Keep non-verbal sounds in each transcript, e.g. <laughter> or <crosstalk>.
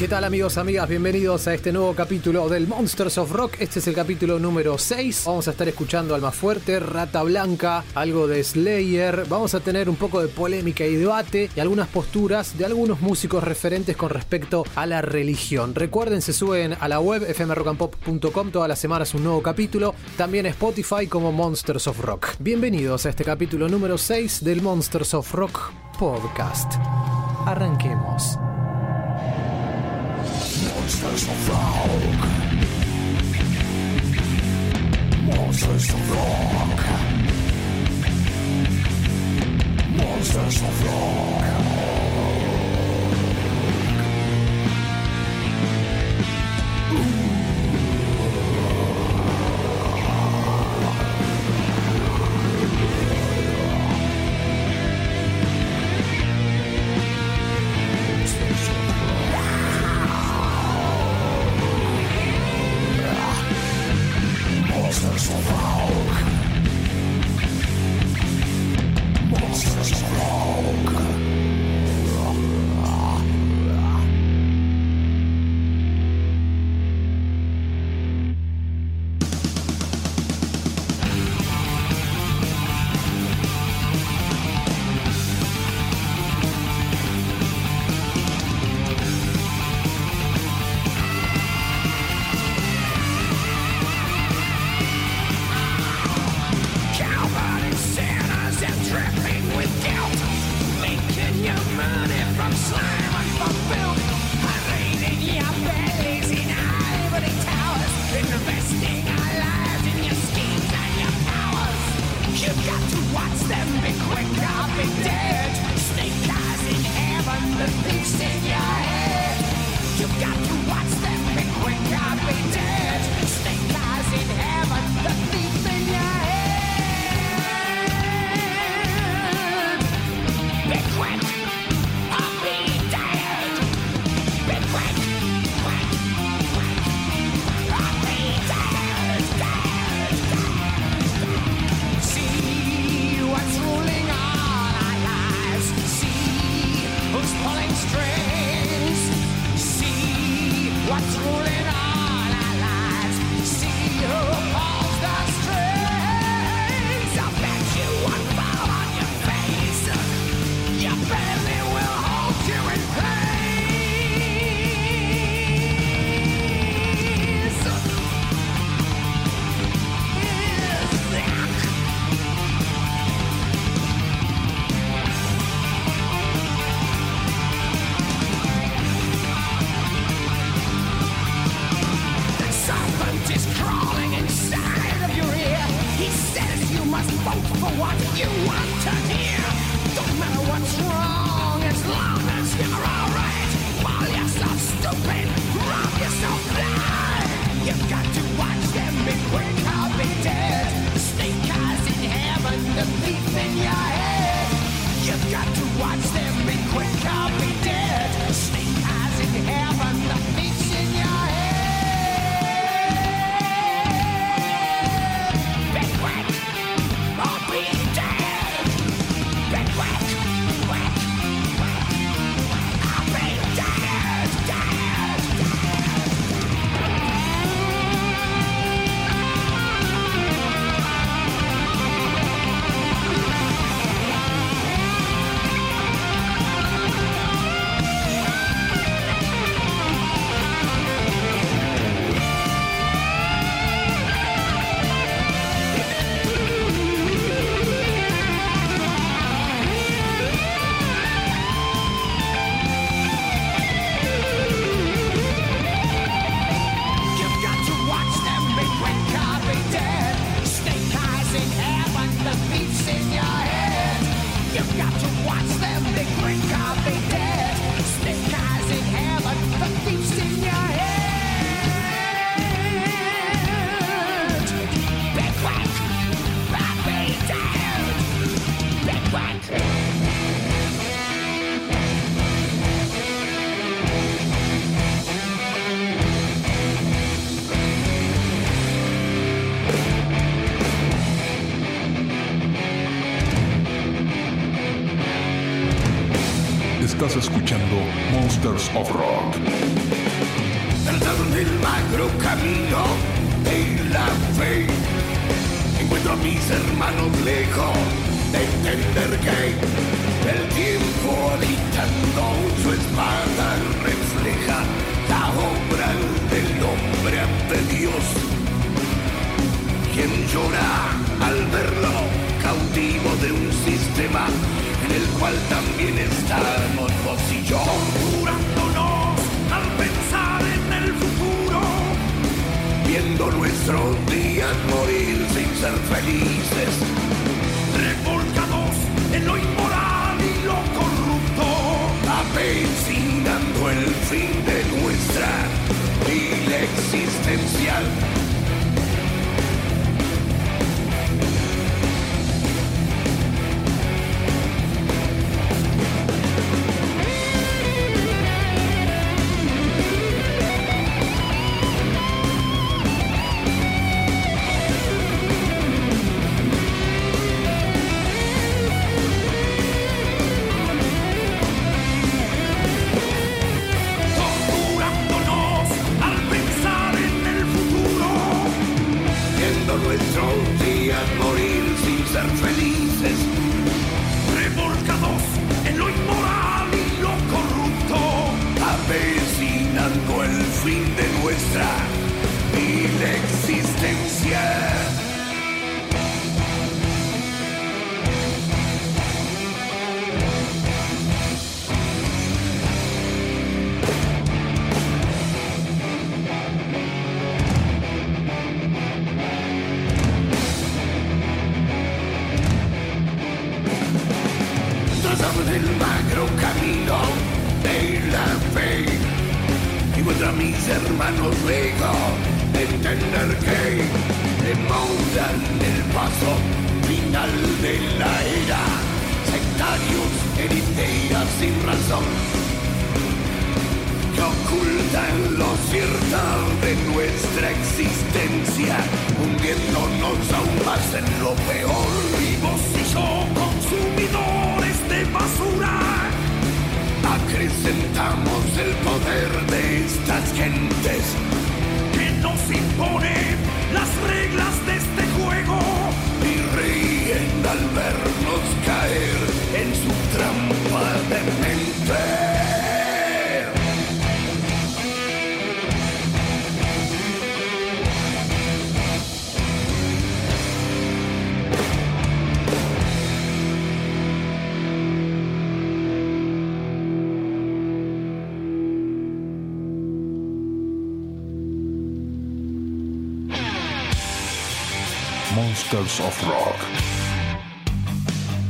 ¿Qué tal amigos, amigas? Bienvenidos a este nuevo capítulo del Monsters of Rock. Este es el capítulo número 6. Vamos a estar escuchando Alma Fuerte, Rata Blanca, algo de Slayer. Vamos a tener un poco de polémica y debate y algunas posturas de algunos músicos referentes con respecto a la religión. Recuerden, se suben a la web fmrockandpop.com todas las semanas un nuevo capítulo. También Spotify como Monsters of Rock. Bienvenidos a este capítulo número 6 del Monsters of Rock podcast. Arranquemos. Monsters of Rock. Monsters of Rock. Monsters of Rock.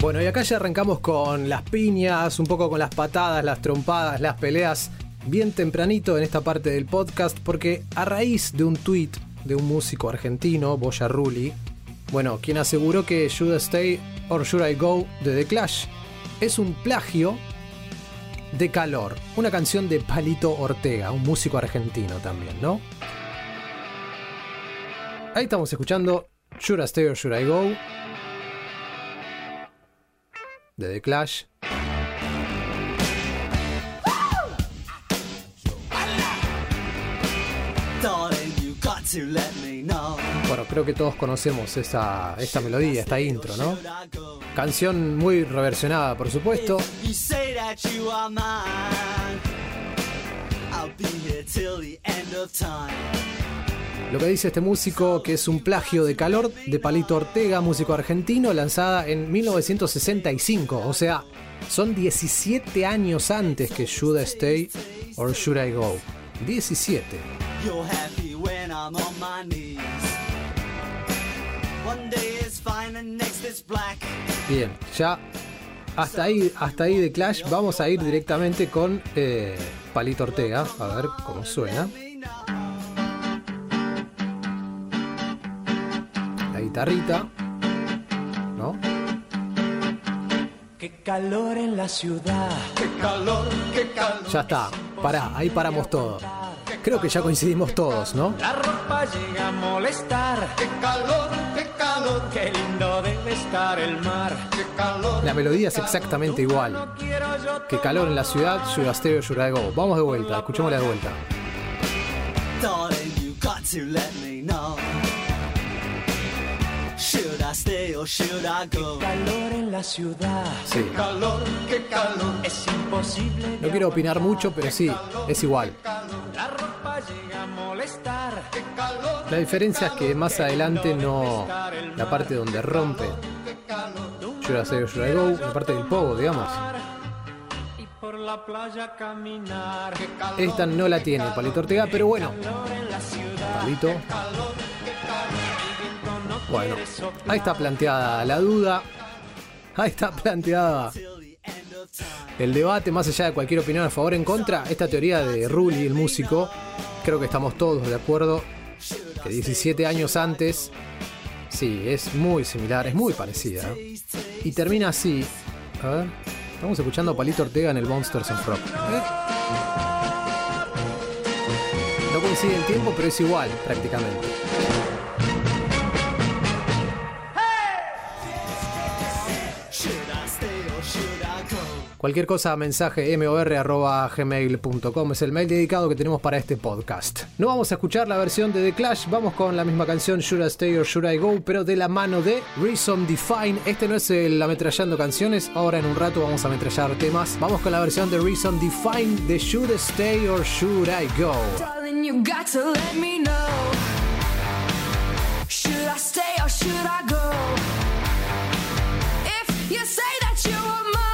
Bueno, y acá ya arrancamos con las piñas, un poco con las patadas, las trompadas, las peleas, bien tempranito en esta parte del podcast, porque a raíz de un tweet de un músico argentino, Boya Rulli, bueno, quien aseguró que Should I Stay or Should I Go de The Clash es un plagio de Calor, una canción de Palito Ortega, un músico argentino también, ¿no? Ahí estamos escuchando Should I Stay or Should I Go de The Clash. Darling, you got to let me know. Bueno, creo que todos conocemos esta, esta melodía, esta intro, ¿no? Canción muy reversionada, por supuesto. Lo que dice este músico que es un plagio de calor de Palito Ortega, músico argentino, lanzada en 1965. O sea, son 17 años antes que Should I Stay or Should I Go. 17. You're happy when I'm on my knees. One day is fine and next is black. Bien, ya hasta ahí, hasta ahí de Clash. Vamos a ir directamente con eh, Palito Ortega. A ver cómo suena. Guitarrita. ¿No? Qué calor en la ciudad. Qué calor, qué calor. Ya está. Pará, ahí paramos todo. Qué Creo que ya coincidimos todos, ¿no? La ropa llega a molestar. Qué calor, qué calor. Qué lindo debe estar el mar. Qué calor. La melodía es exactamente igual. Que calor en la ciudad, Sugar Stereo, Sugar Go. Vamos de vuelta, escuchémosla de vuelta. Darling, you got to let me know. Should I stay or should I go? calor en la ciudad. Sí. Calor, qué calor. Es imposible. No quiero opinar mucho, pero sí, es igual. La ropa llega a molestar. Qué La diferencia es que más adelante no. La parte donde rompe Go, la parte del pogo, digamos. La playa caminar. Esta no la tiene Palito Ortega, pero bueno. calor en la ciudad. Palito. Bueno, ahí está planteada la duda. Ahí está planteada el debate, más allá de cualquier opinión a favor o en contra. Esta teoría de Rulli, el músico, creo que estamos todos de acuerdo que 17 años antes, sí, es muy similar, es muy parecida. Y termina así. A ver, estamos escuchando a Palito Ortega en el Monsters of Rock. No coincide el tiempo, pero es igual prácticamente. Cualquier cosa, mensaje mor.gmail.com es el mail dedicado que tenemos para este podcast. No vamos a escuchar la versión de The Clash, vamos con la misma canción Should I Stay or Should I Go, pero de la mano de Reason Define. Este no es el ametrallando canciones, ahora en un rato vamos a ametrallar temas. Vamos con la versión de Reason Define de Should I Stay or Should I Go. You let me know. Should I stay or should I go? If you say that you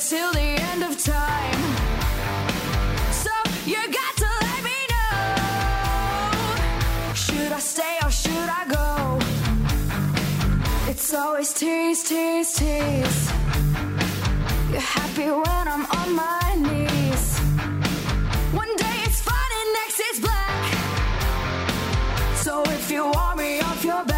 Till the end of time. So you got to let me know. Should I stay or should I go? It's always tease, tease, tease. You're happy when I'm on my knees. One day it's fine and next it's black. So if you want me off your back,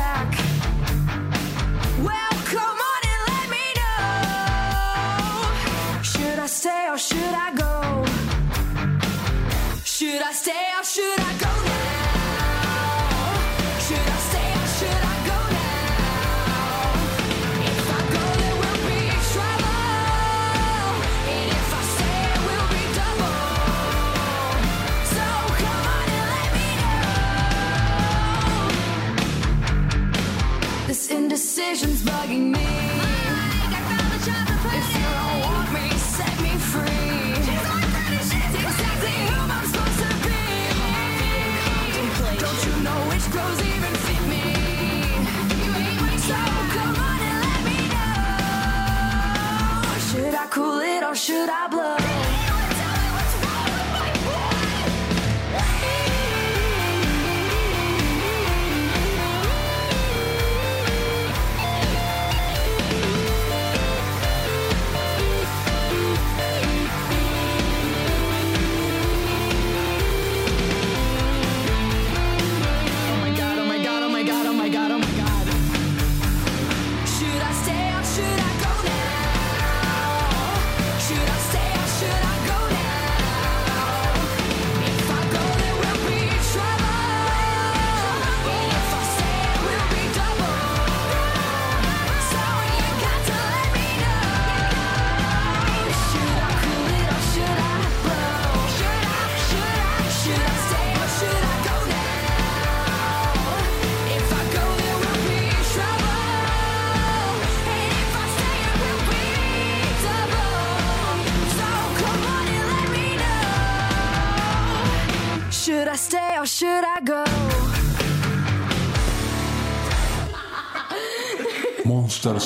stay or should I go? Should I stay or should I go now? Should I stay or should I go now? If I go, there will be trouble. And if I stay, it will be double. So come on and let me know. This indecision's bugging me. Cool it or should I blow?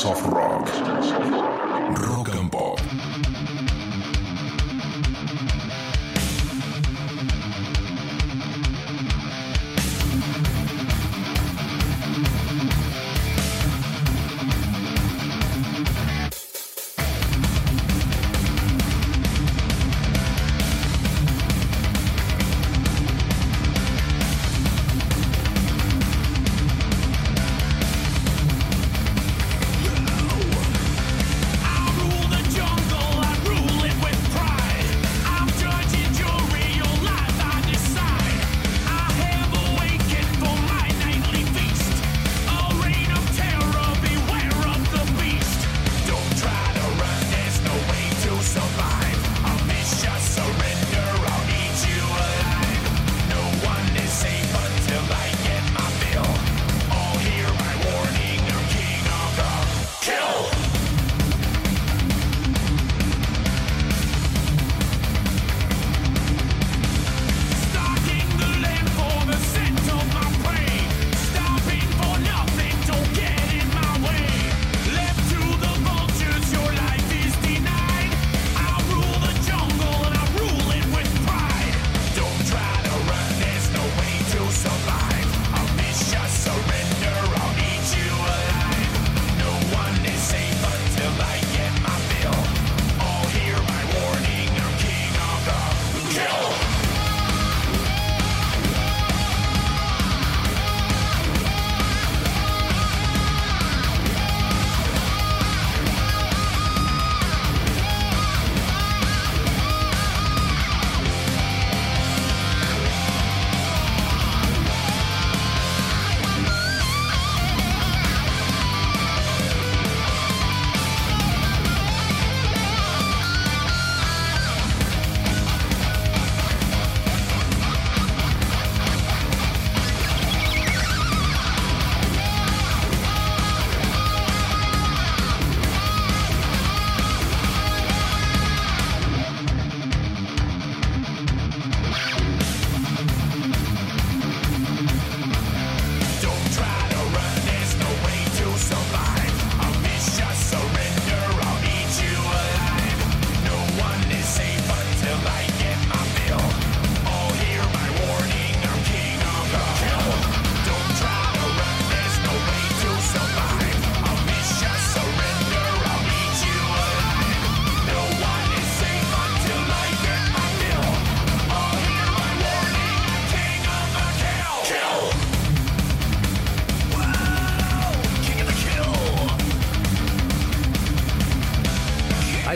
Of Rock.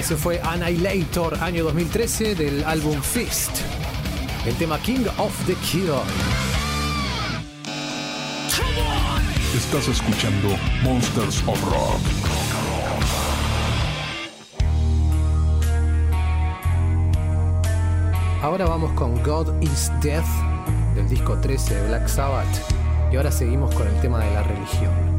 Eso fue Annihilator, año 2013, del álbum Fist. El tema King of the Kill. Estás escuchando Monsters of Rock. Ahora vamos con God is Death del disco 13 de Black Sabbath y ahora seguimos con el tema de la religión.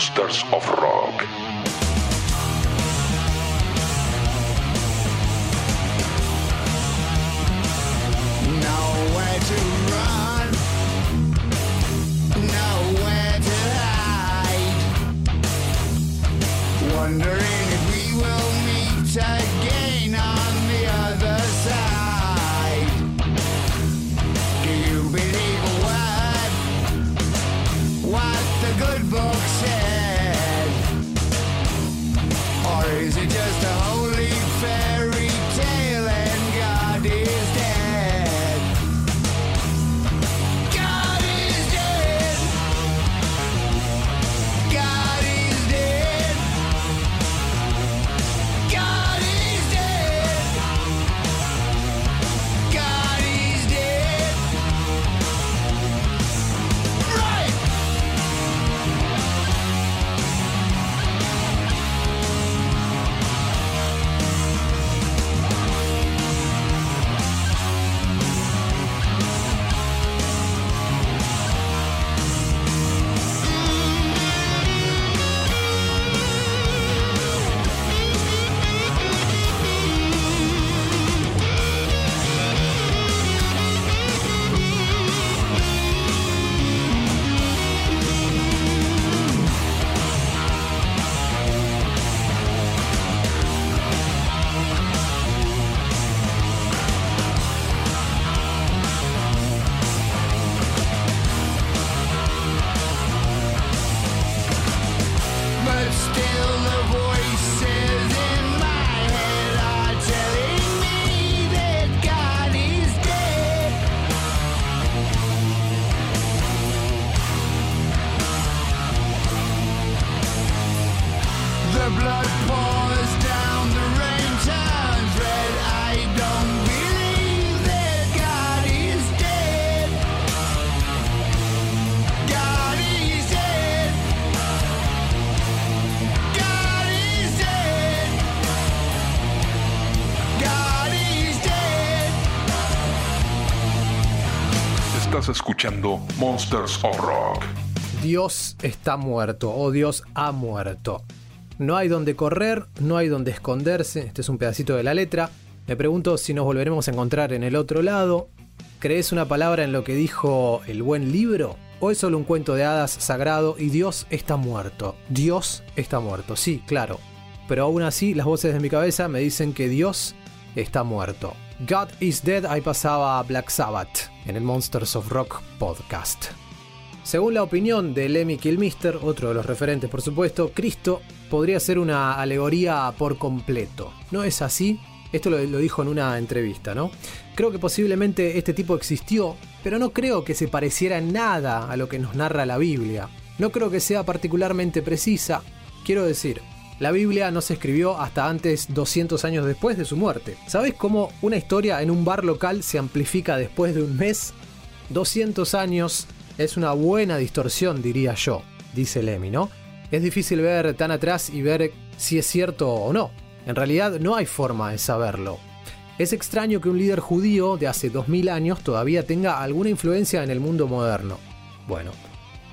Monsters of Rock. Escuchando Monsters of Rock. Dios está muerto o Dios ha muerto. No hay donde correr, no hay donde esconderse. Este es un pedacito de la letra. Me pregunto si nos volveremos a encontrar en el otro lado. ¿Crees una palabra en lo que dijo el buen libro? ¿O es solo un cuento de hadas sagrado y Dios está muerto? Dios está muerto, sí, claro. Pero aún así las voces de mi cabeza me dicen que Dios está muerto. God is Dead ahí pasaba Black Sabbath en el Monsters of Rock podcast. Según la opinión de Lemmy Kilmister, otro de los referentes por supuesto, Cristo podría ser una alegoría por completo. ¿No es así? Esto lo, lo dijo en una entrevista, ¿no? Creo que posiblemente este tipo existió, pero no creo que se pareciera nada a lo que nos narra la Biblia. No creo que sea particularmente precisa. Quiero decir, la Biblia no se escribió hasta antes 200 años después de su muerte. ¿Sabes cómo una historia en un bar local se amplifica después de un mes? 200 años es una buena distorsión, diría yo, dice Lemmy, ¿no? Es difícil ver tan atrás y ver si es cierto o no. En realidad no hay forma de saberlo. Es extraño que un líder judío de hace 2000 años todavía tenga alguna influencia en el mundo moderno. Bueno,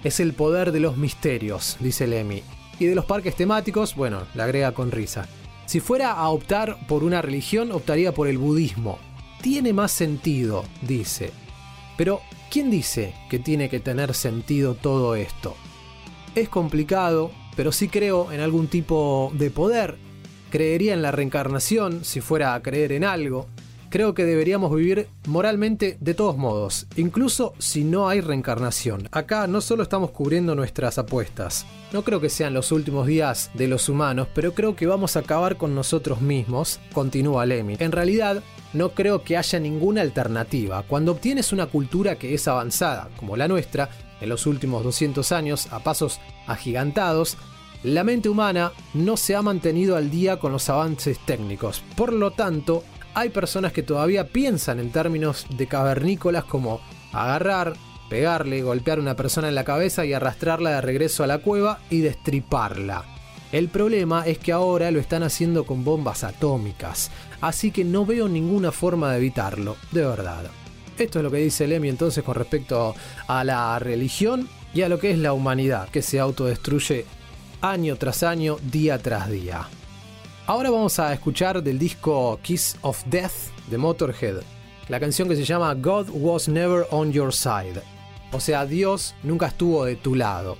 es el poder de los misterios, dice Lemmy. Y de los parques temáticos, bueno, le agrega con risa. Si fuera a optar por una religión, optaría por el budismo. Tiene más sentido, dice. Pero, ¿quién dice que tiene que tener sentido todo esto? Es complicado, pero sí creo en algún tipo de poder. Creería en la reencarnación si fuera a creer en algo. Creo que deberíamos vivir moralmente de todos modos, incluso si no hay reencarnación. Acá no solo estamos cubriendo nuestras apuestas. No creo que sean los últimos días de los humanos, pero creo que vamos a acabar con nosotros mismos, continúa Lemmy. En realidad, no creo que haya ninguna alternativa. Cuando obtienes una cultura que es avanzada, como la nuestra, en los últimos 200 años, a pasos agigantados, la mente humana no se ha mantenido al día con los avances técnicos. Por lo tanto, hay personas que todavía piensan en términos de cavernícolas como agarrar, pegarle, golpear a una persona en la cabeza y arrastrarla de regreso a la cueva y destriparla. El problema es que ahora lo están haciendo con bombas atómicas, así que no veo ninguna forma de evitarlo, de verdad. Esto es lo que dice Lemmy entonces con respecto a la religión y a lo que es la humanidad, que se autodestruye año tras año, día tras día. Ahora vamos a escuchar del disco Kiss of Death de Motorhead, la canción que se llama God Was Never on Your Side. O sea, Dios nunca estuvo de tu lado.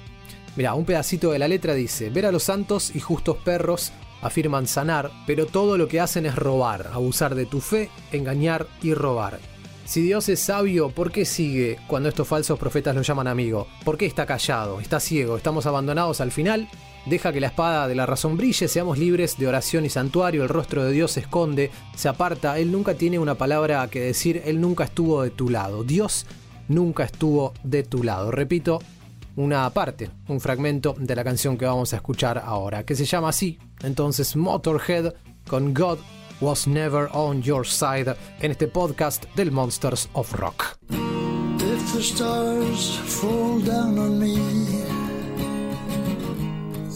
Mira, un pedacito de la letra dice, ver a los santos y justos perros afirman sanar, pero todo lo que hacen es robar, abusar de tu fe, engañar y robar. Si Dios es sabio, ¿por qué sigue cuando estos falsos profetas lo llaman amigo? ¿Por qué está callado? ¿Está ciego? ¿Estamos abandonados al final? Deja que la espada de la razón brille, seamos libres de oración y santuario, el rostro de Dios se esconde, se aparta, Él nunca tiene una palabra que decir, Él nunca estuvo de tu lado, Dios nunca estuvo de tu lado. Repito, una parte, un fragmento de la canción que vamos a escuchar ahora, que se llama así, entonces Motorhead con God Was Never on Your Side en este podcast del Monsters of Rock. Fall down on me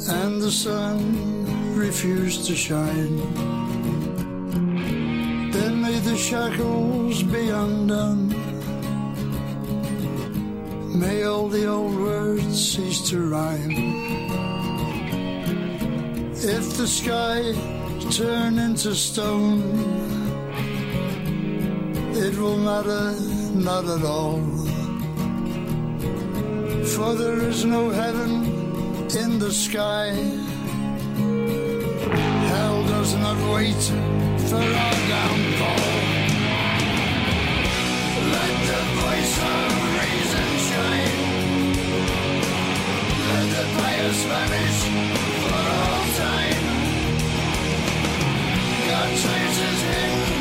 and the sun refuse to shine, then may the shackles be undone. May all the old words cease to rhyme. If the sky turn into stone, it will matter not at all. For there is no heaven in the sky. Hell does not wait for our downfall. Let the voice of the pious vanish for all time. God traces him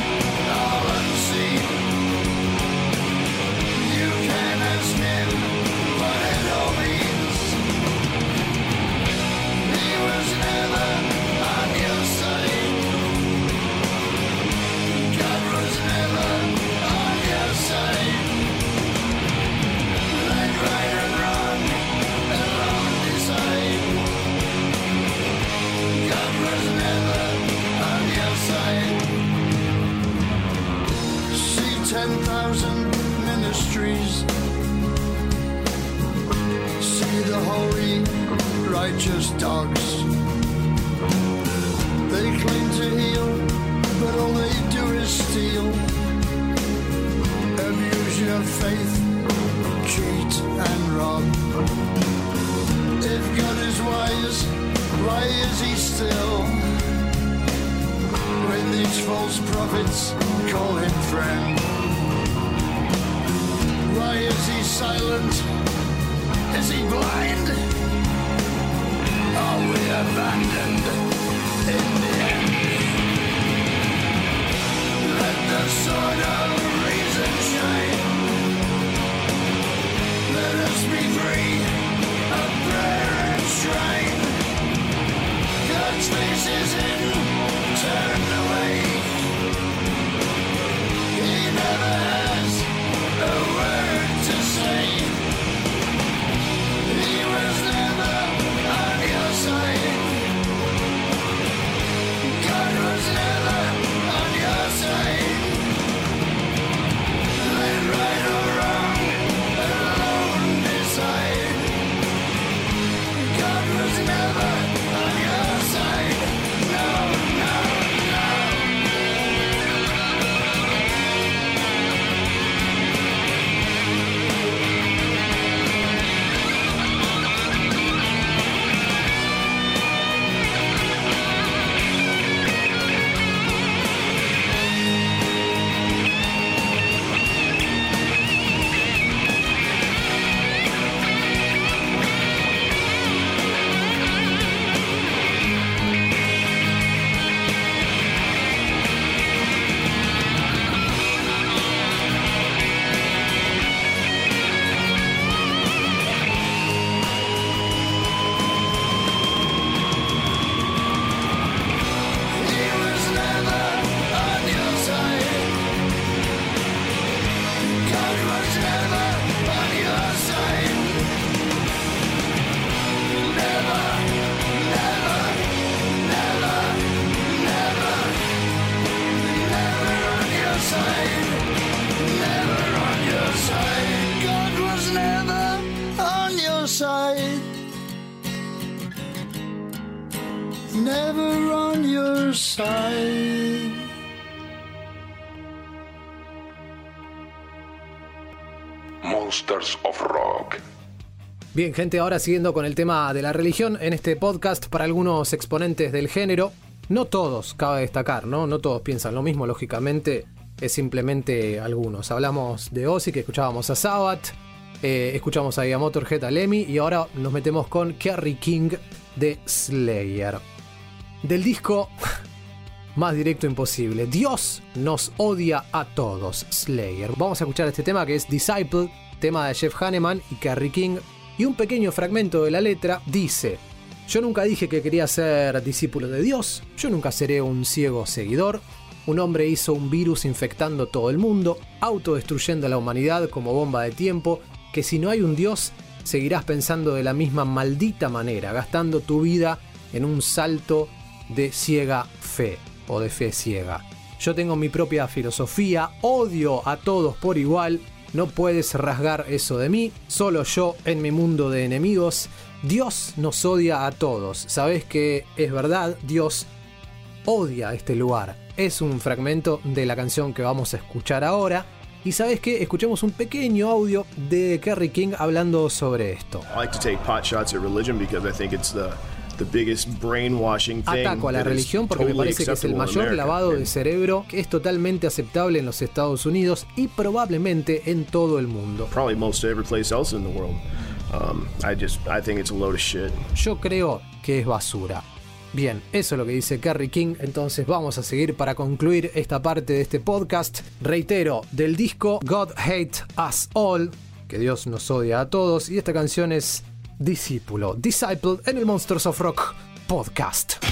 Bien, gente, ahora siguiendo con el tema de la religión, en este podcast para algunos exponentes del género, no todos, cabe destacar, ¿no? No todos piensan lo mismo, lógicamente, es simplemente algunos. Hablamos de Ozzy, que escuchábamos a Sabbath, eh, escuchamos ahí a Motorhead, a Lemmy, y ahora nos metemos con Kerry King de Slayer. Del disco <laughs> más directo imposible, Dios nos odia a todos, Slayer. Vamos a escuchar este tema que es Disciple, tema de Jeff Hanneman y Kerry King, y un pequeño fragmento de la letra dice, yo nunca dije que quería ser discípulo de Dios, yo nunca seré un ciego seguidor, un hombre hizo un virus infectando todo el mundo, autodestruyendo a la humanidad como bomba de tiempo, que si no hay un Dios, seguirás pensando de la misma maldita manera, gastando tu vida en un salto de ciega fe o de fe ciega. Yo tengo mi propia filosofía, odio a todos por igual, no puedes rasgar eso de mí, solo yo en mi mundo de enemigos. Dios nos odia a todos, sabes que es verdad, Dios odia este lugar. Es un fragmento de la canción que vamos a escuchar ahora. Y sabes que escuchemos un pequeño audio de Kerry King hablando sobre esto. Ataco a la religión porque me parece que es el mayor lavado de cerebro que es totalmente aceptable en los Estados Unidos y probablemente en todo el mundo. Um. Yo creo que es basura. Bien, eso es lo que dice Kerry King, entonces vamos a seguir para concluir esta parte de este podcast. Reitero, del disco God Hate Us All, que Dios nos odia a todos, y esta canción es Discípulo, Disciple en el Monsters of Rock podcast.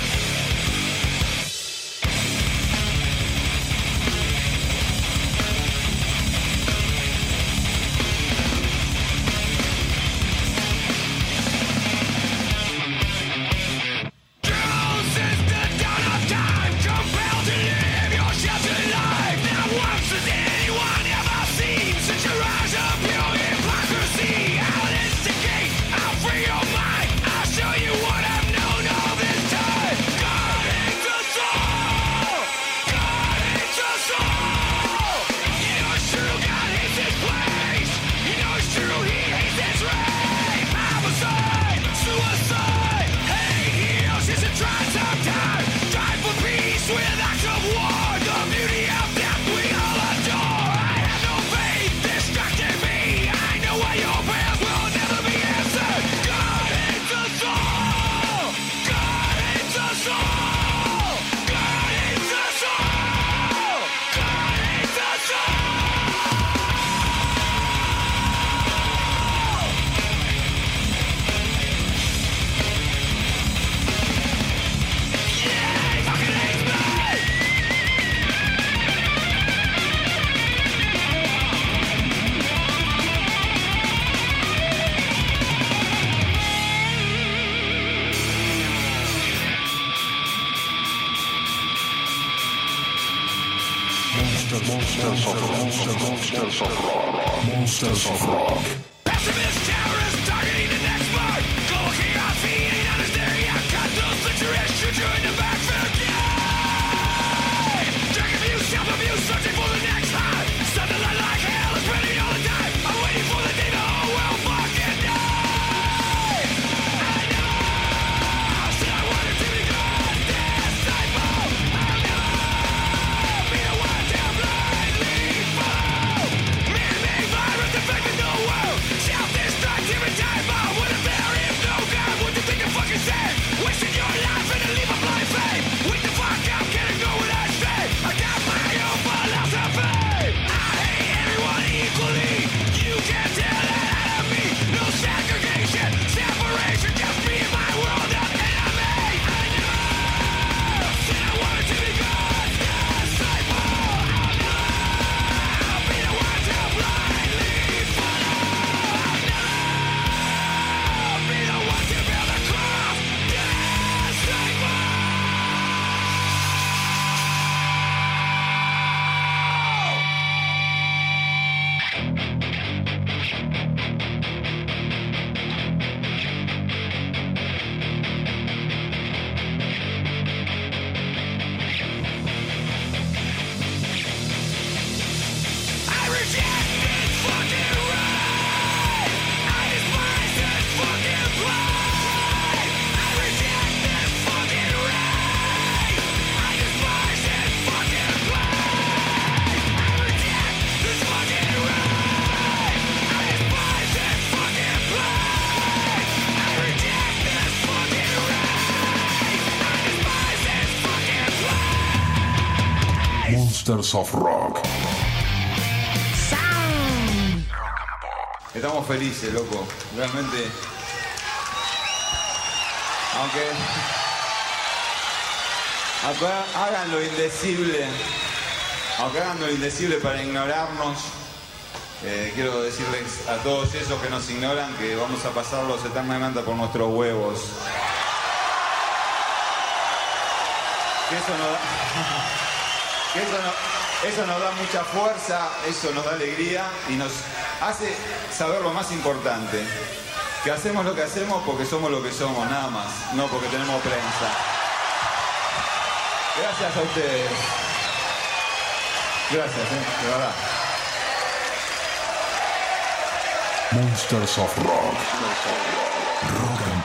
Estamos felices, loco. Realmente. Aunque. hagan lo indecible. Aunque hagan lo indecible para ignorarnos. eh, quiero decirles a todos esos que nos ignoran que vamos a pasarlos eternamente por nuestros huevos. <laughs> eso nos da mucha fuerza, eso nos da alegría y nos hace saber lo más importante. Que hacemos lo que hacemos porque somos lo que somos, nada más, no porque tenemos prensa. Gracias a ustedes. Gracias, eh, de verdad. Monsters of Rock. Rock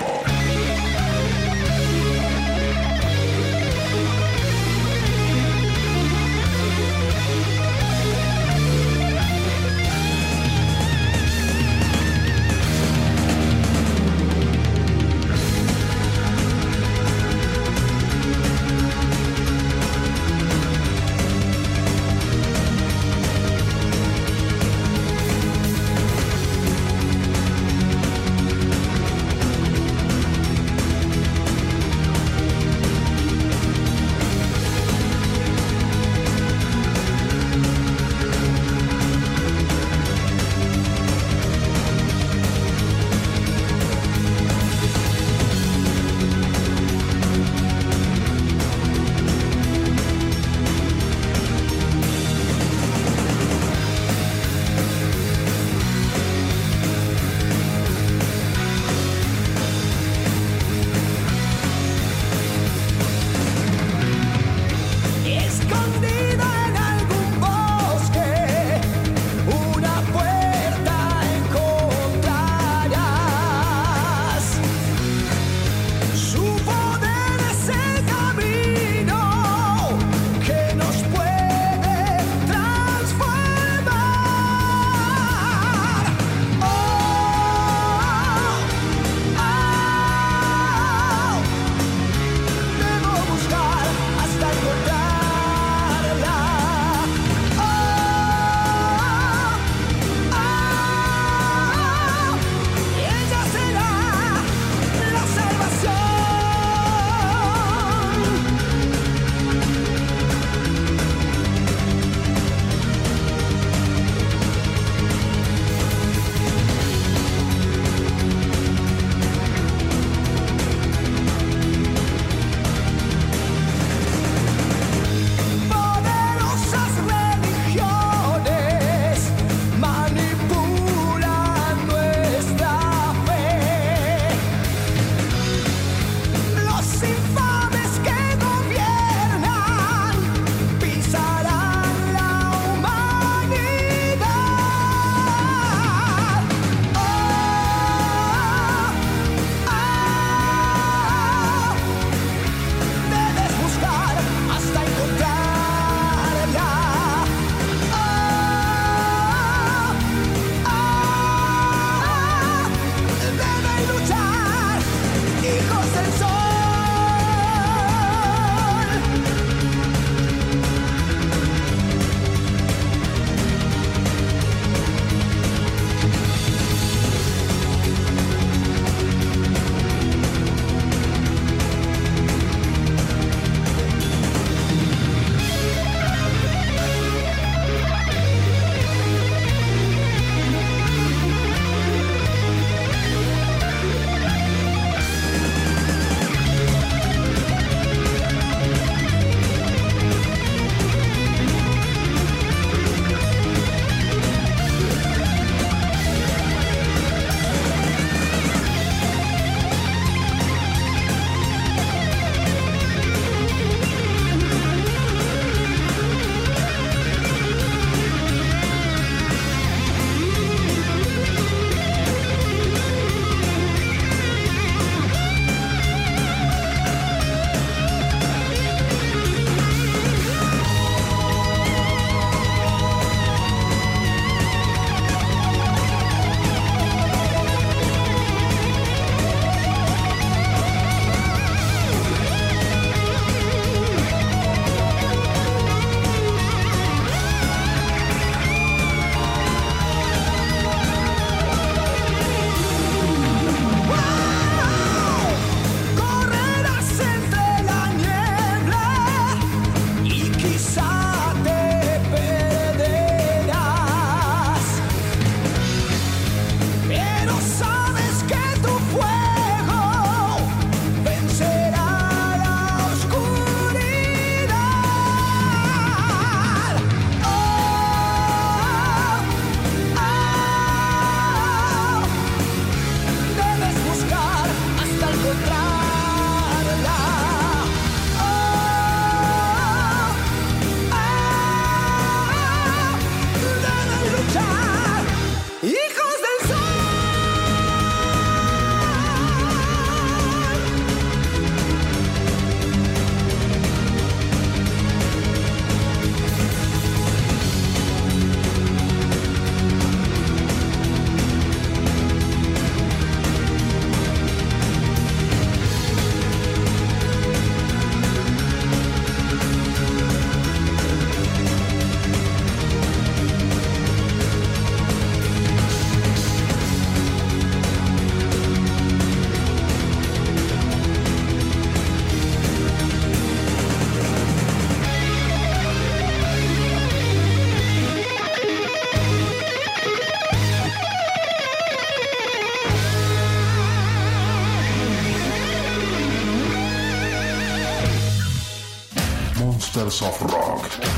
Soft Rock.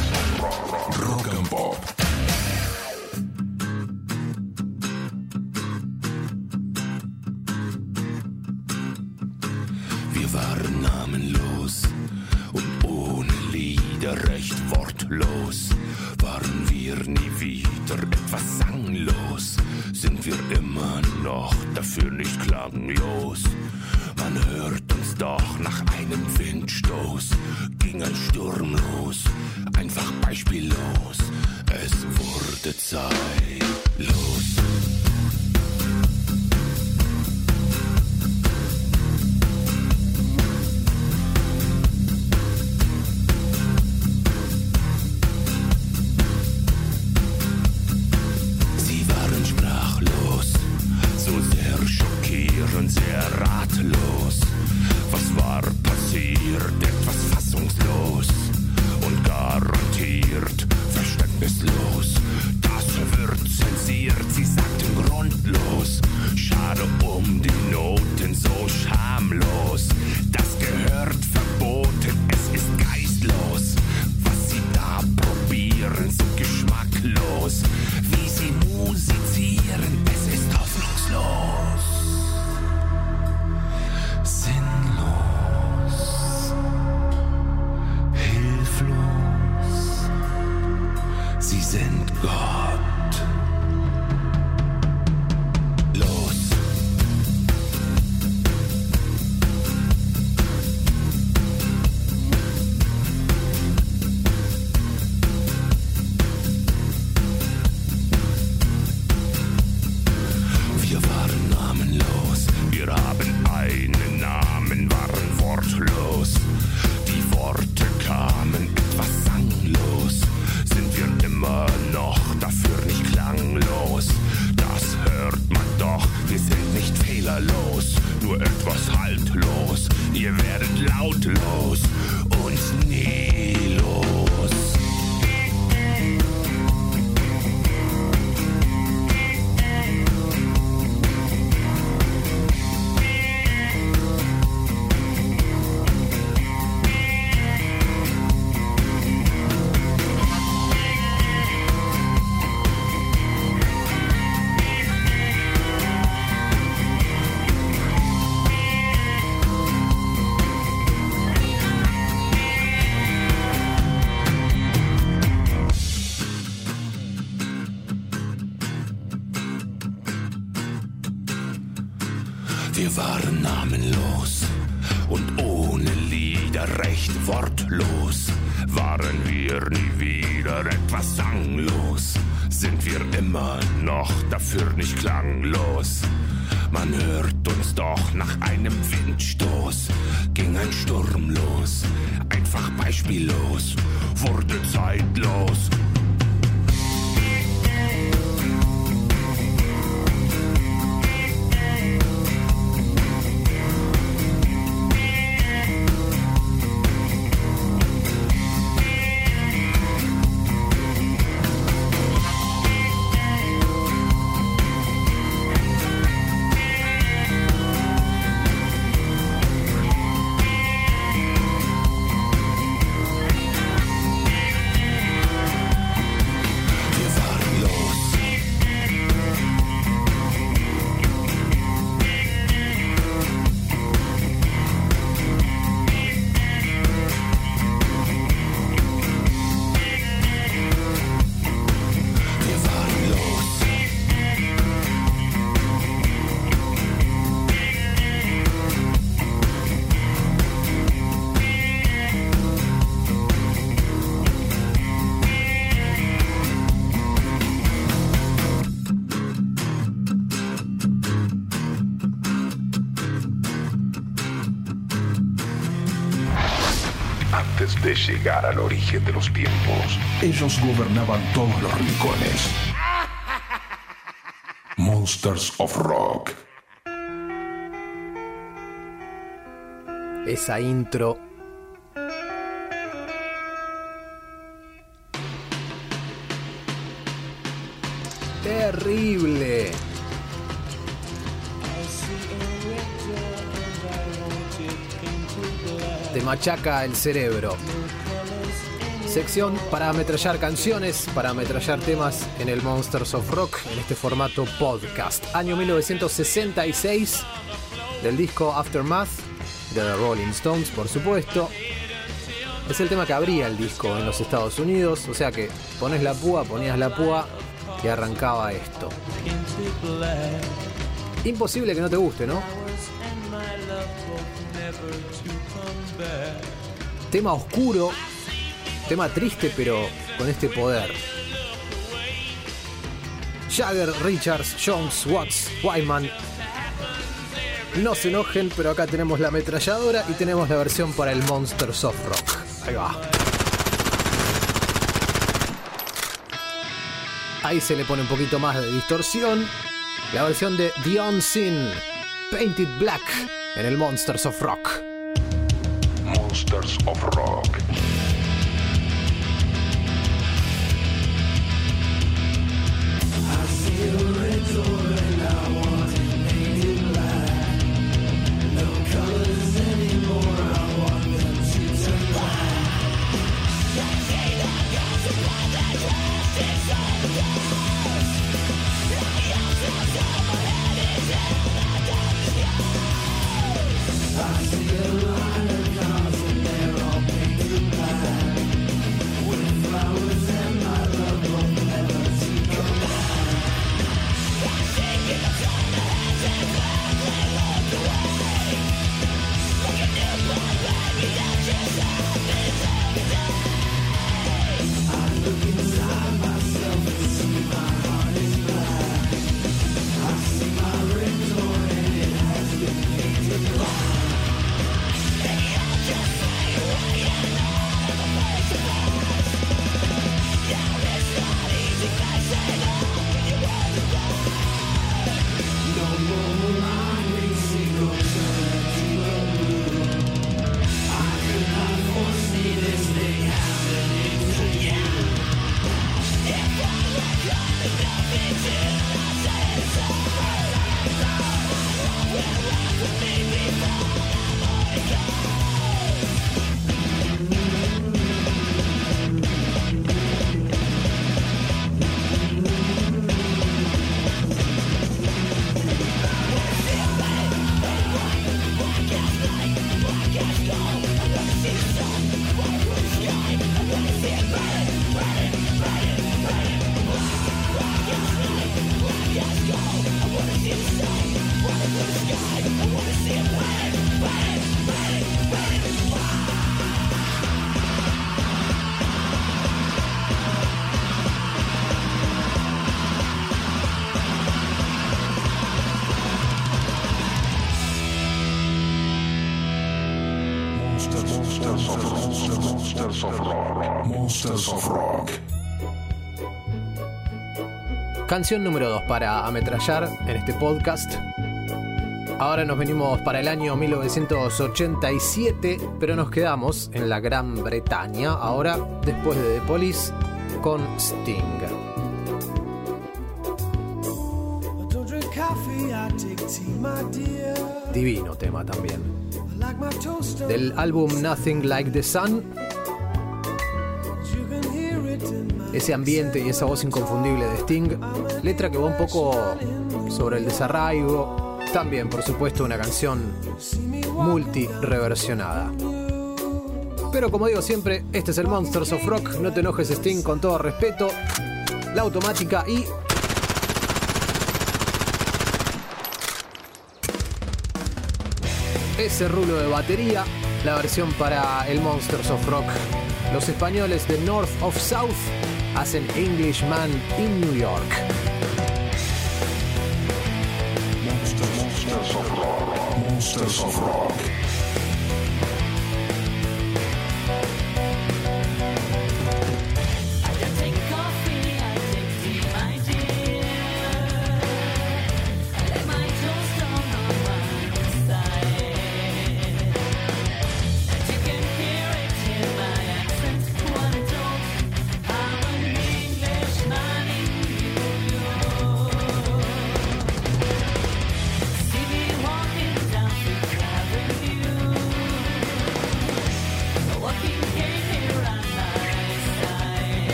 Outlaws. llegar al origen de los tiempos, ellos gobernaban todos los rincones. Monsters of Rock. Esa intro terrible. Te machaca el cerebro sección para ametrallar canciones, para ametrallar temas en el Monsters of Rock en este formato podcast. Año 1966 del disco Aftermath de The Rolling Stones, por supuesto. Es el tema que abría el disco en los Estados Unidos, o sea que pones la púa, ponías la púa y arrancaba esto. Imposible que no te guste, ¿no? Tema oscuro, tema triste pero con este poder. Jagger, Richards, Jones, Watts, Wyman. No se enojen, pero acá tenemos la ametralladora y tenemos la versión para el Monsters of Rock. Ahí va. Ahí se le pone un poquito más de distorsión. La versión de The Unseen, Painted Black, en el Monsters of Rock. Monsters of Rock. Canción número 2 para ametrallar en este podcast. Ahora nos venimos para el año 1987, pero nos quedamos en la Gran Bretaña, ahora después de The Police, con Sting. Divino tema también. Del álbum Nothing Like the Sun, ese ambiente y esa voz inconfundible de Sting, letra que va un poco sobre el desarraigo, también por supuesto una canción multi-reversionada. Pero como digo siempre, este es el Monsters of Rock, no te enojes Sting con todo respeto, la automática y... Ese rulo de batería, la versión para el Monsters of Rock. Los españoles de North of South hacen Englishman in New York. Monsters of Rock. Monsters of Rock.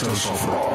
Rock. Monsters of Rock.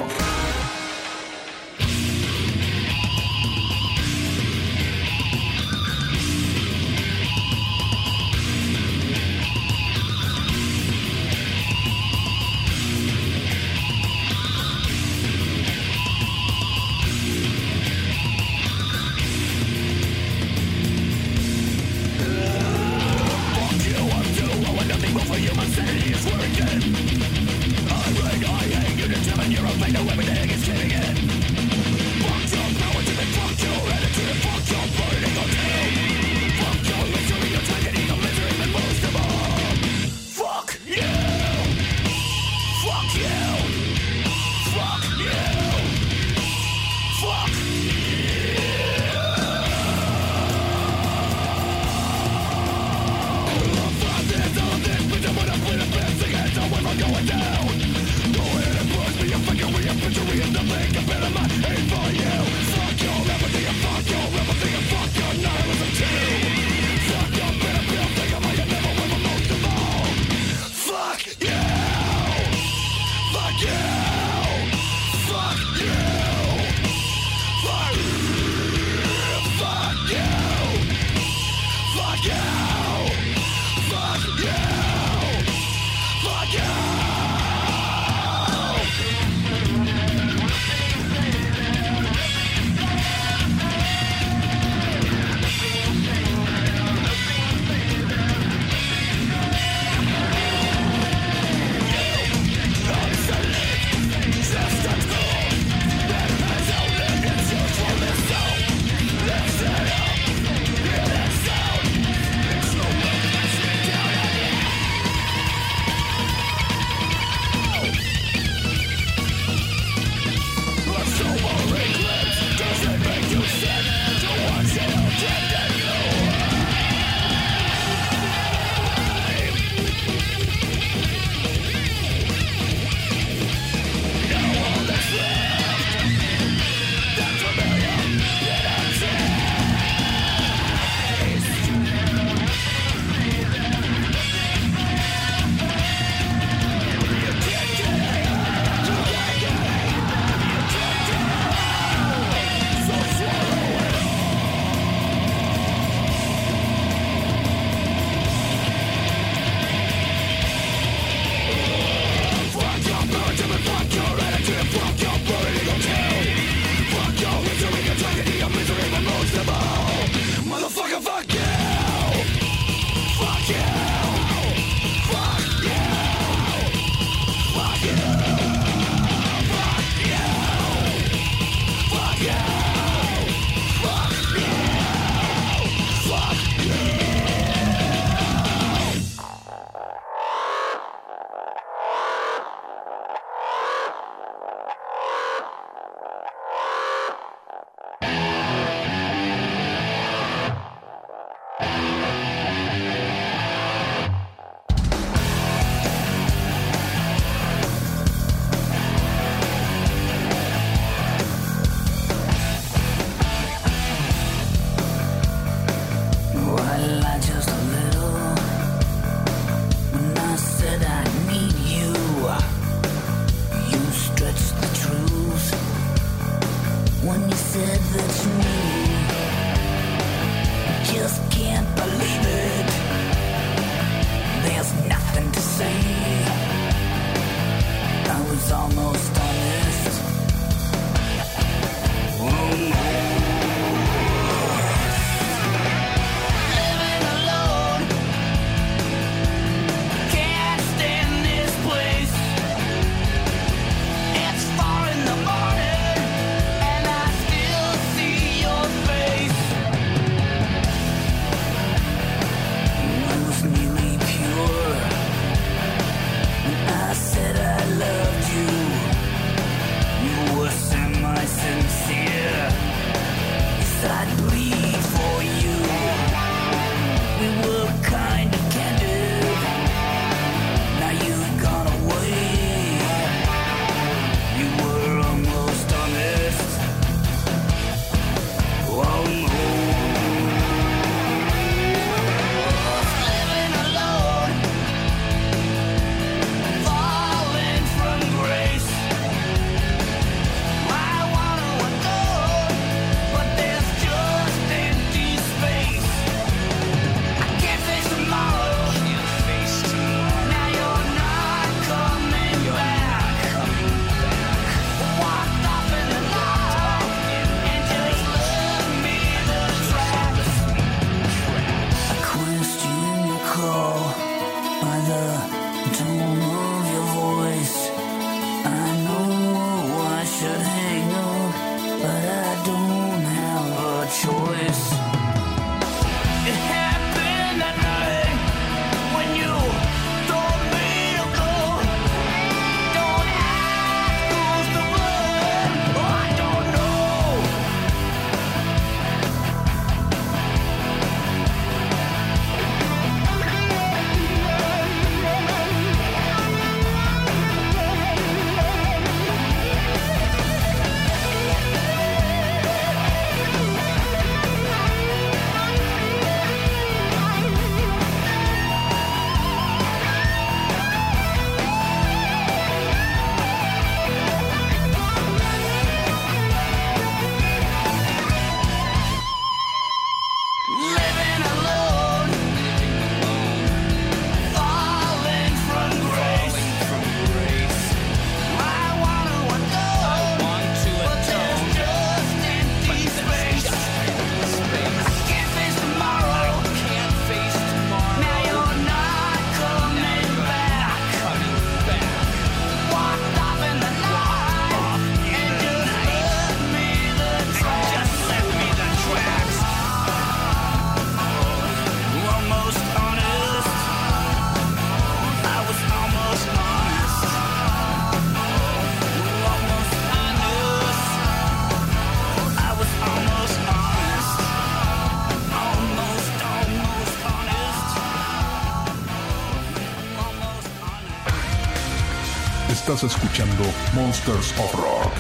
Estás escuchando Monsters of Rock.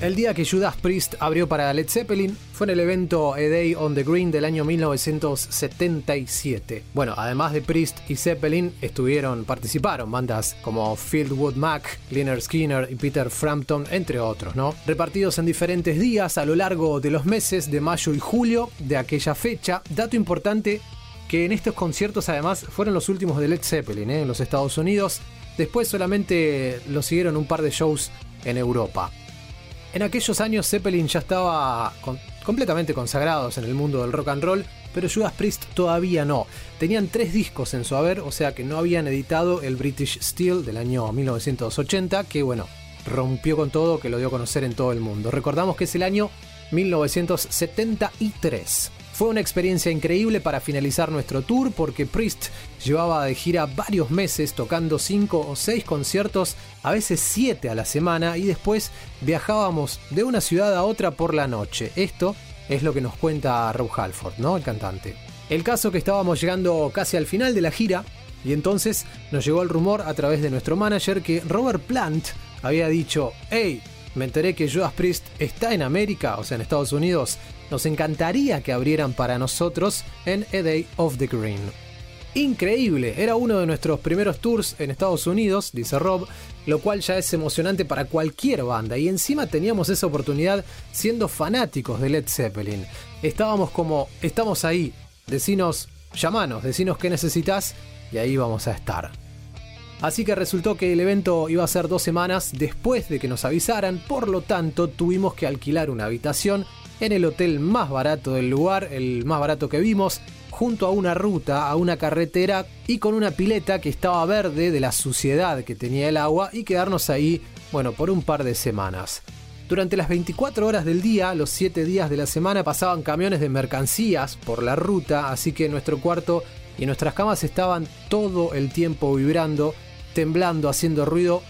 El día que Judas Priest abrió para Led Zeppelin fue en el evento A Day on the Green del año 1977. Bueno, además de Priest y Zeppelin, estuvieron, participaron bandas como Fieldwood Mac, Leonard Skinner y Peter Frampton, entre otros, ¿no? Repartidos en diferentes días a lo largo de los meses de mayo y julio de aquella fecha. Dato importante que en estos conciertos además fueron los últimos de Led Zeppelin ¿eh? en los Estados Unidos. Después solamente lo siguieron un par de shows en Europa. En aquellos años Zeppelin ya estaba completamente consagrados en el mundo del rock and roll, pero Judas Priest todavía no. Tenían tres discos en su haber, o sea que no habían editado el British Steel del año 1980, que bueno, rompió con todo, que lo dio a conocer en todo el mundo. Recordamos que es el año 1973. Fue una experiencia increíble para finalizar nuestro tour porque Priest llevaba de gira varios meses tocando 5 o 6 conciertos, a veces 7 a la semana y después viajábamos de una ciudad a otra por la noche. Esto es lo que nos cuenta Rob Halford, ¿no? El cantante. El caso que estábamos llegando casi al final de la gira y entonces nos llegó el rumor a través de nuestro manager que Robert Plant había dicho, hey, me enteré que Judas Priest está en América, o sea en Estados Unidos, nos encantaría que abrieran para nosotros en A Day of the Green. Increíble, era uno de nuestros primeros tours en Estados Unidos, dice Rob, lo cual ya es emocionante para cualquier banda y encima teníamos esa oportunidad siendo fanáticos de Led Zeppelin. Estábamos como, estamos ahí, decinos, llamanos, decinos qué necesitas y ahí vamos a estar. Así que resultó que el evento iba a ser dos semanas después de que nos avisaran, por lo tanto tuvimos que alquilar una habitación en el hotel más barato del lugar, el más barato que vimos, junto a una ruta, a una carretera y con una pileta que estaba verde de la suciedad que tenía el agua y quedarnos ahí, bueno, por un par de semanas. Durante las 24 horas del día, los 7 días de la semana, pasaban camiones de mercancías por la ruta, así que nuestro cuarto y nuestras camas estaban todo el tiempo vibrando, temblando, haciendo ruido,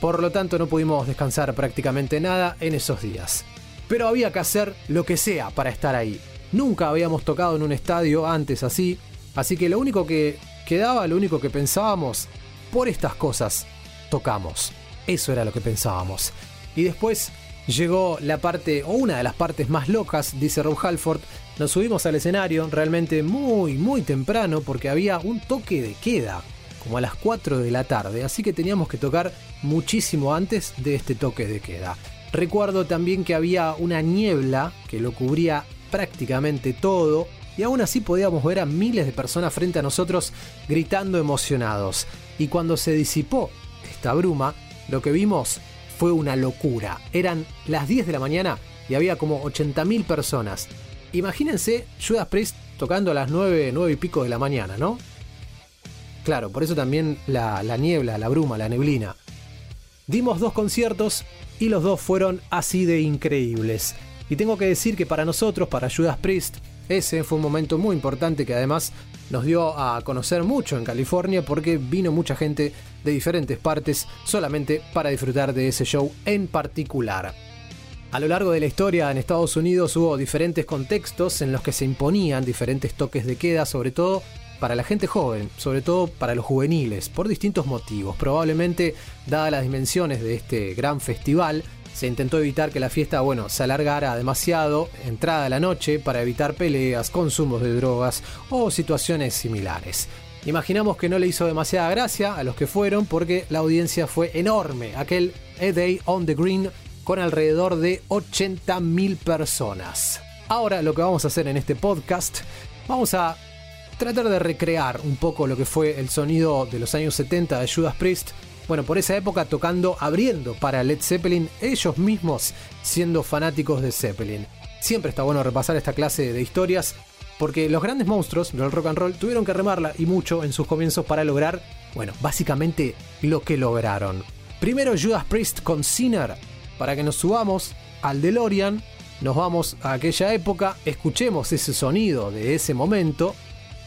por lo tanto no pudimos descansar prácticamente nada en esos días. Pero había que hacer lo que sea para estar ahí. Nunca habíamos tocado en un estadio antes así, así que lo único que quedaba, lo único que pensábamos, por estas cosas, tocamos. Eso era lo que pensábamos. Y después llegó la parte, o una de las partes más locas, dice Rob Halford. Nos subimos al escenario realmente muy, muy temprano porque había un toque de queda, como a las 4 de la tarde, así que teníamos que tocar muchísimo antes de este toque de queda. Recuerdo también que había una niebla que lo cubría prácticamente todo y aún así podíamos ver a miles de personas frente a nosotros gritando emocionados. Y cuando se disipó esta bruma, lo que vimos fue una locura. Eran las 10 de la mañana y había como 80.000 personas. Imagínense Judas Priest tocando a las 9, 9 y pico de la mañana, ¿no? Claro, por eso también la, la niebla, la bruma, la neblina. Dimos dos conciertos y los dos fueron así de increíbles. Y tengo que decir que para nosotros, para Judas Priest, ese fue un momento muy importante que además nos dio a conocer mucho en California porque vino mucha gente de diferentes partes solamente para disfrutar de ese show en particular. A lo largo de la historia en Estados Unidos hubo diferentes contextos en los que se imponían diferentes toques de queda, sobre todo para la gente joven, sobre todo para los juveniles, por distintos motivos. Probablemente, dadas las dimensiones de este gran festival, se intentó evitar que la fiesta, bueno, se alargara demasiado, entrada a la noche, para evitar peleas, consumos de drogas o situaciones similares. Imaginamos que no le hizo demasiada gracia a los que fueron porque la audiencia fue enorme, aquel A Day on the Green con alrededor de 80.000 personas. Ahora lo que vamos a hacer en este podcast, vamos a tratar de recrear un poco lo que fue el sonido de los años 70 de Judas Priest. Bueno, por esa época tocando, abriendo para Led Zeppelin, ellos mismos siendo fanáticos de Zeppelin. Siempre está bueno repasar esta clase de historias porque los grandes monstruos del rock and roll tuvieron que remarla y mucho en sus comienzos para lograr, bueno, básicamente lo que lograron. Primero Judas Priest con Sinner, para que nos subamos al DeLorean, nos vamos a aquella época, escuchemos ese sonido de ese momento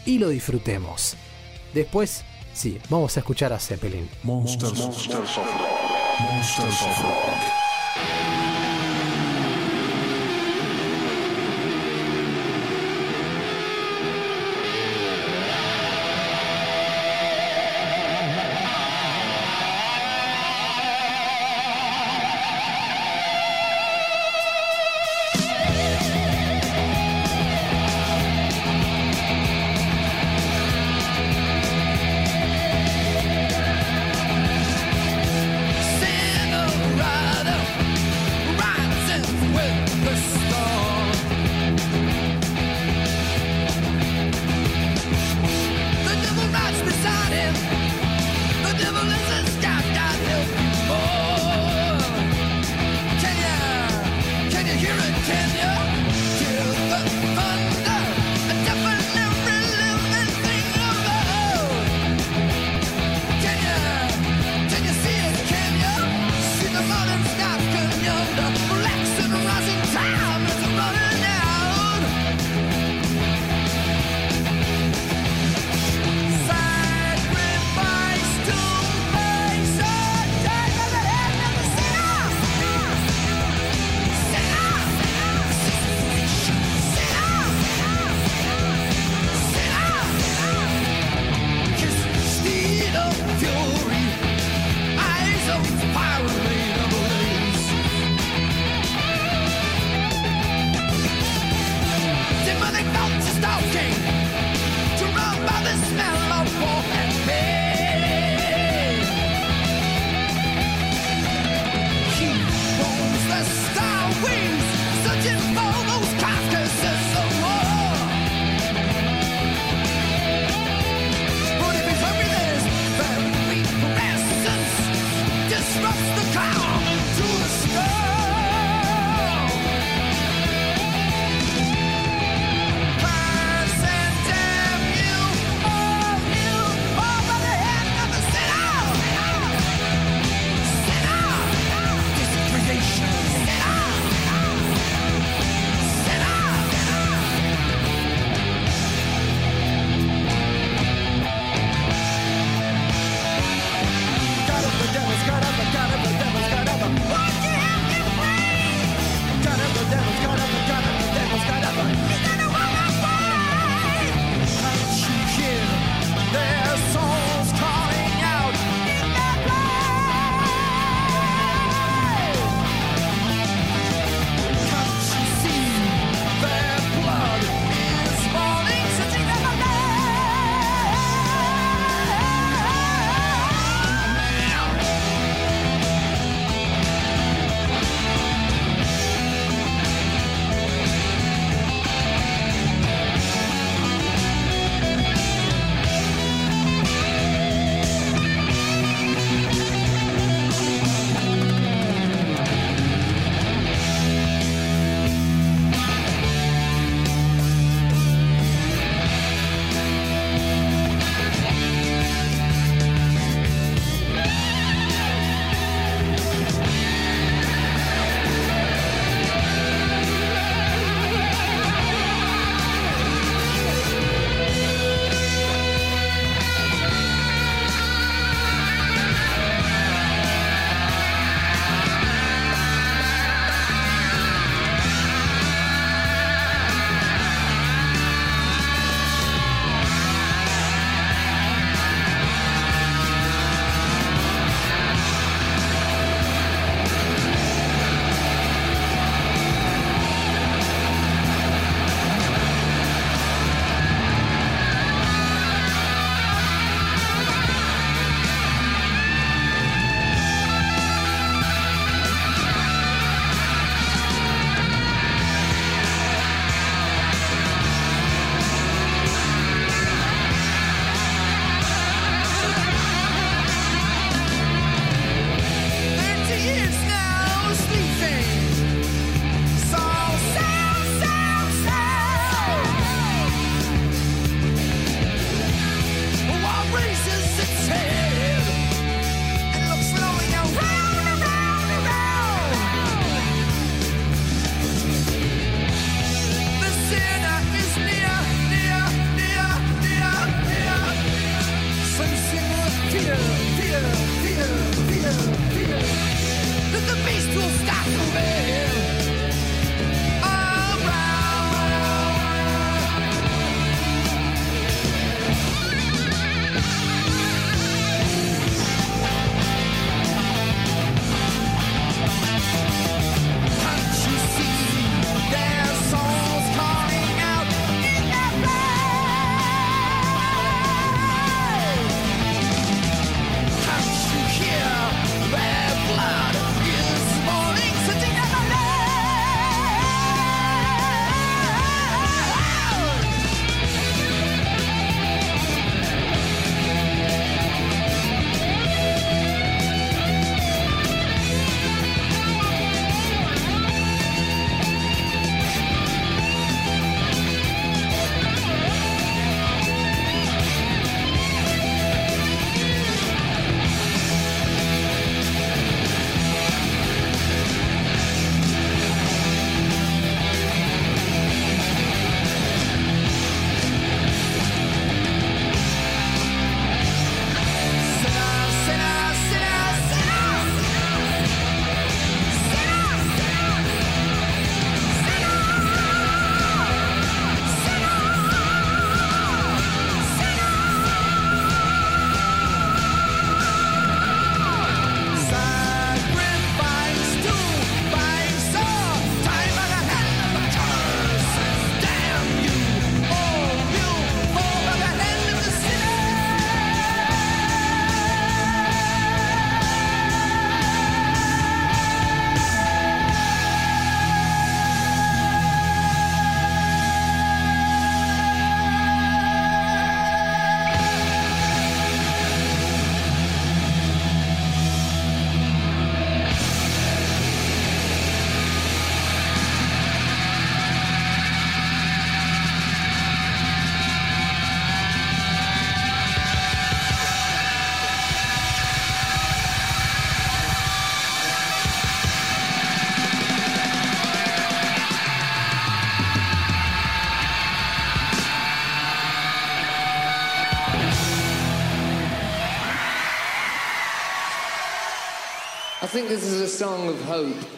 y lo disfrutemos. Después, sí, vamos a escuchar a Zeppelin. Monsters, Monsters of Rock. Monsters of Rock.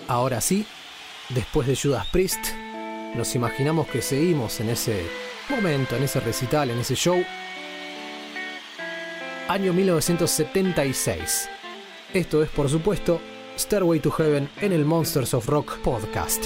Ahora sí, después de Judas Priest, nos imaginamos que seguimos en ese momento, en ese recital, en ese show. Año 1976. Esto es, por supuesto, Stairway to Heaven en el Monsters of Rock podcast.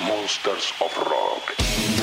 Monsters of Rock.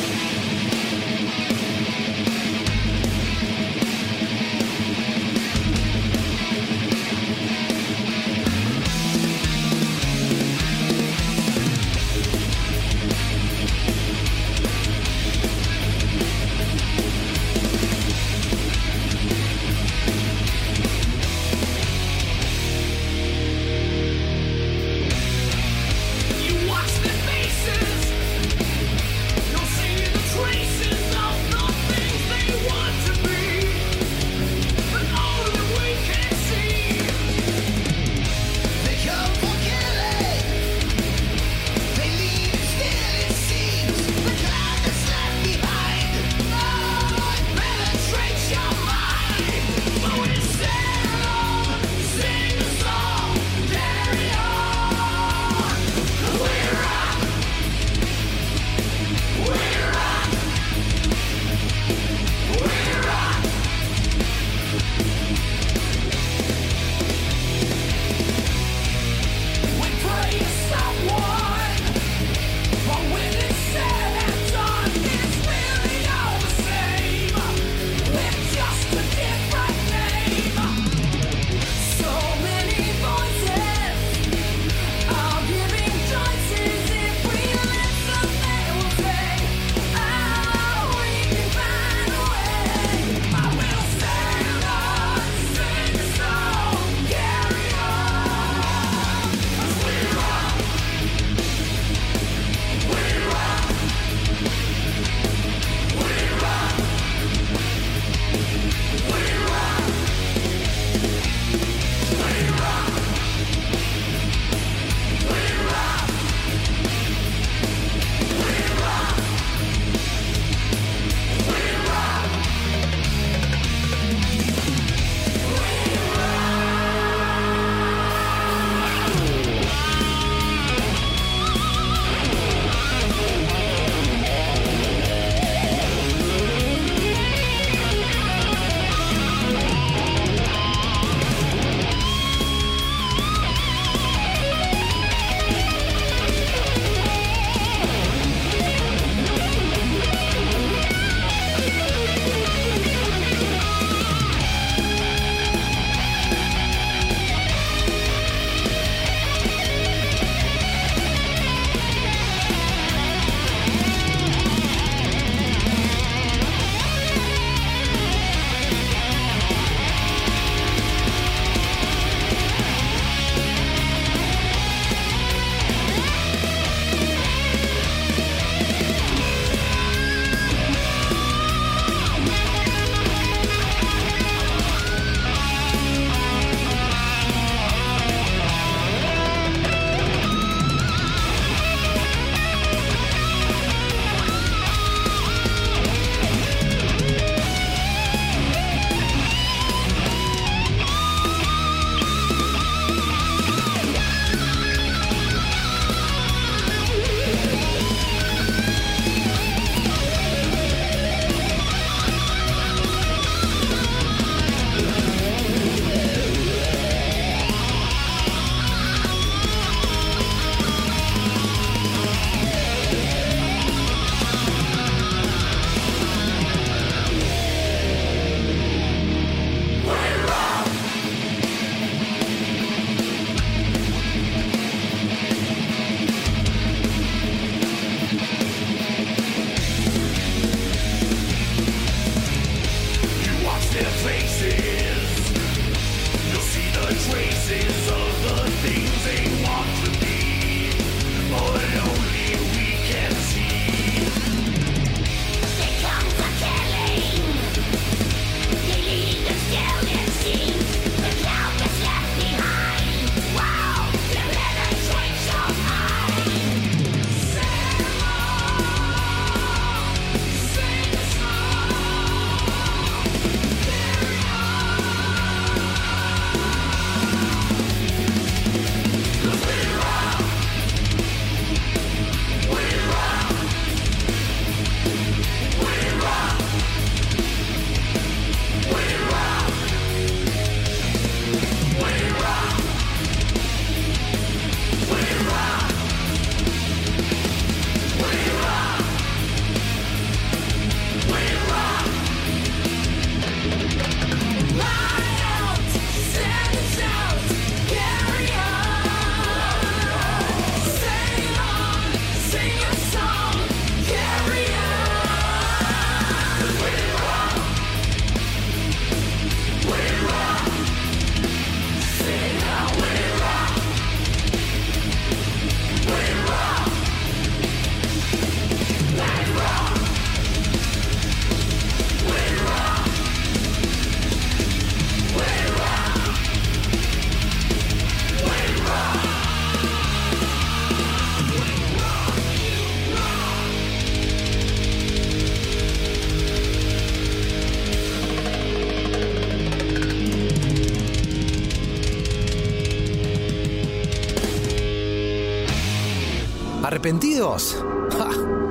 ¿Arrepentidos? Ja,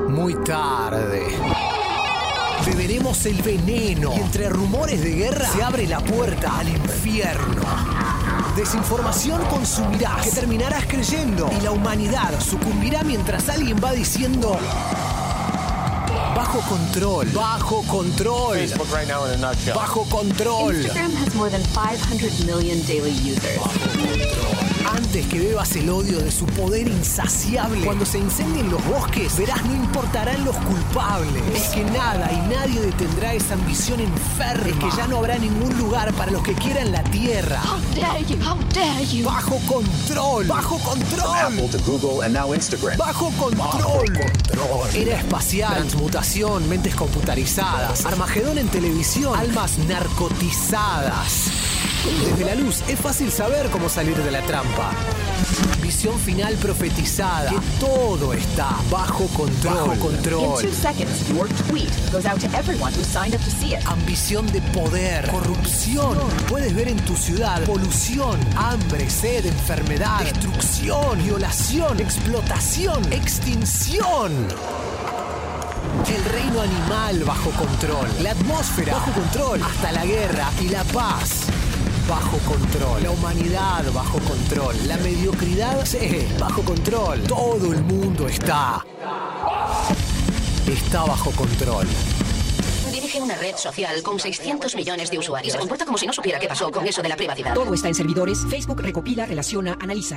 muy tarde. Beberemos el veneno y entre rumores de guerra se abre la puerta al infierno. Desinformación consumirás, que terminarás creyendo y la humanidad sucumbirá mientras alguien va diciendo bajo control, bajo control, Facebook right now in a nutshell. bajo control. Instagram has more than 500 million daily users. Antes que bebas el odio de su poder insaciable, cuando se incendien los bosques, verás no importarán los culpables. Es que nada y nadie detendrá esa ambición enferma. Es que ya no habrá ningún lugar para los que quieran la tierra. How dare you? How dare you? Bajo control, bajo control. Apple to Google and now Instagram. Bajo control. Era espacial, transmutación, mentes computarizadas, Armagedón en televisión, almas narcotizadas. Desde la luz es fácil saber cómo salir de la trampa. Visión final profetizada. Que todo está bajo control. Bajo In control. two seconds, your tweet goes out to everyone who signed up to see it. Ambición de poder, corrupción. Puedes ver en tu ciudad polución, hambre, sed, enfermedad, destrucción, violación, explotación, extinción. El reino animal bajo control, la atmósfera bajo control, hasta la guerra y la paz bajo control, la humanidad bajo control, la mediocridad sí, bajo control. Todo el mundo está está bajo control. Dirige una red social con 600 millones de usuarios. Se comporta como si no supiera qué pasó con eso de la privacidad. Todo está en servidores. Facebook recopila, relaciona, analiza.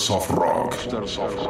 Soft Rock.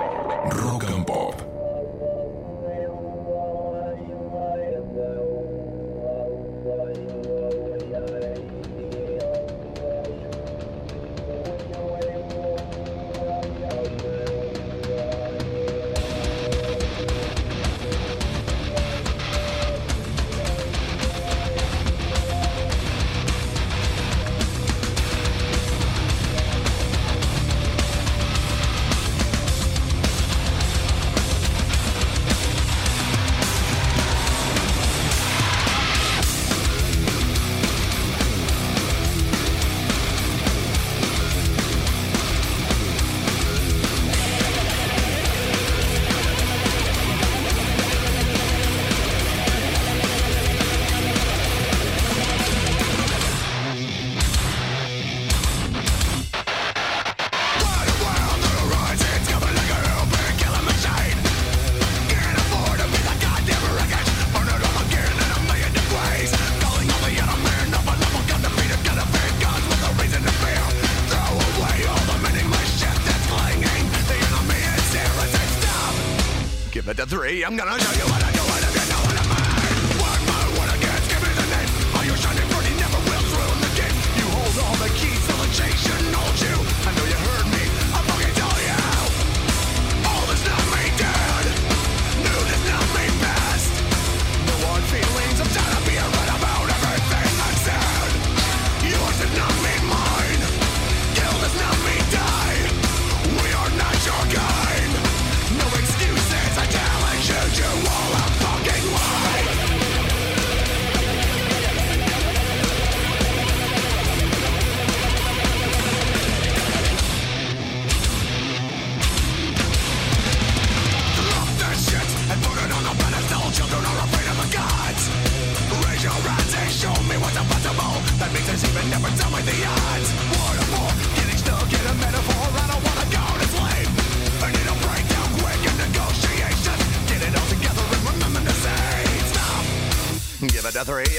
I'm gonna.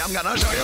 I'm gonna show you.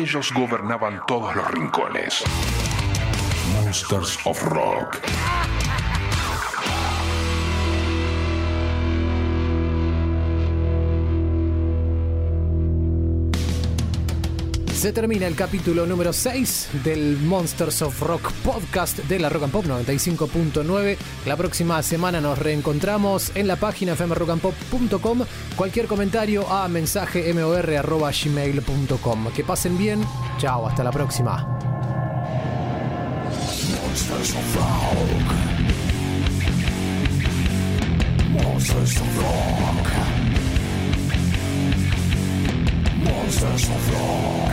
Ellos gobernaban todos los rincones. Monsters of Rock. Se termina el capítulo número 6 del Monsters of Rock podcast de la Rock and Pop 95.9. La próxima semana nos reencontramos en la página fmrockandpop.com. Cualquier comentario a mensaje gmail.com Que pasen bien. Chao, hasta la próxima. Monsters of Rock. Monsters of Rock. Monsters of Rock.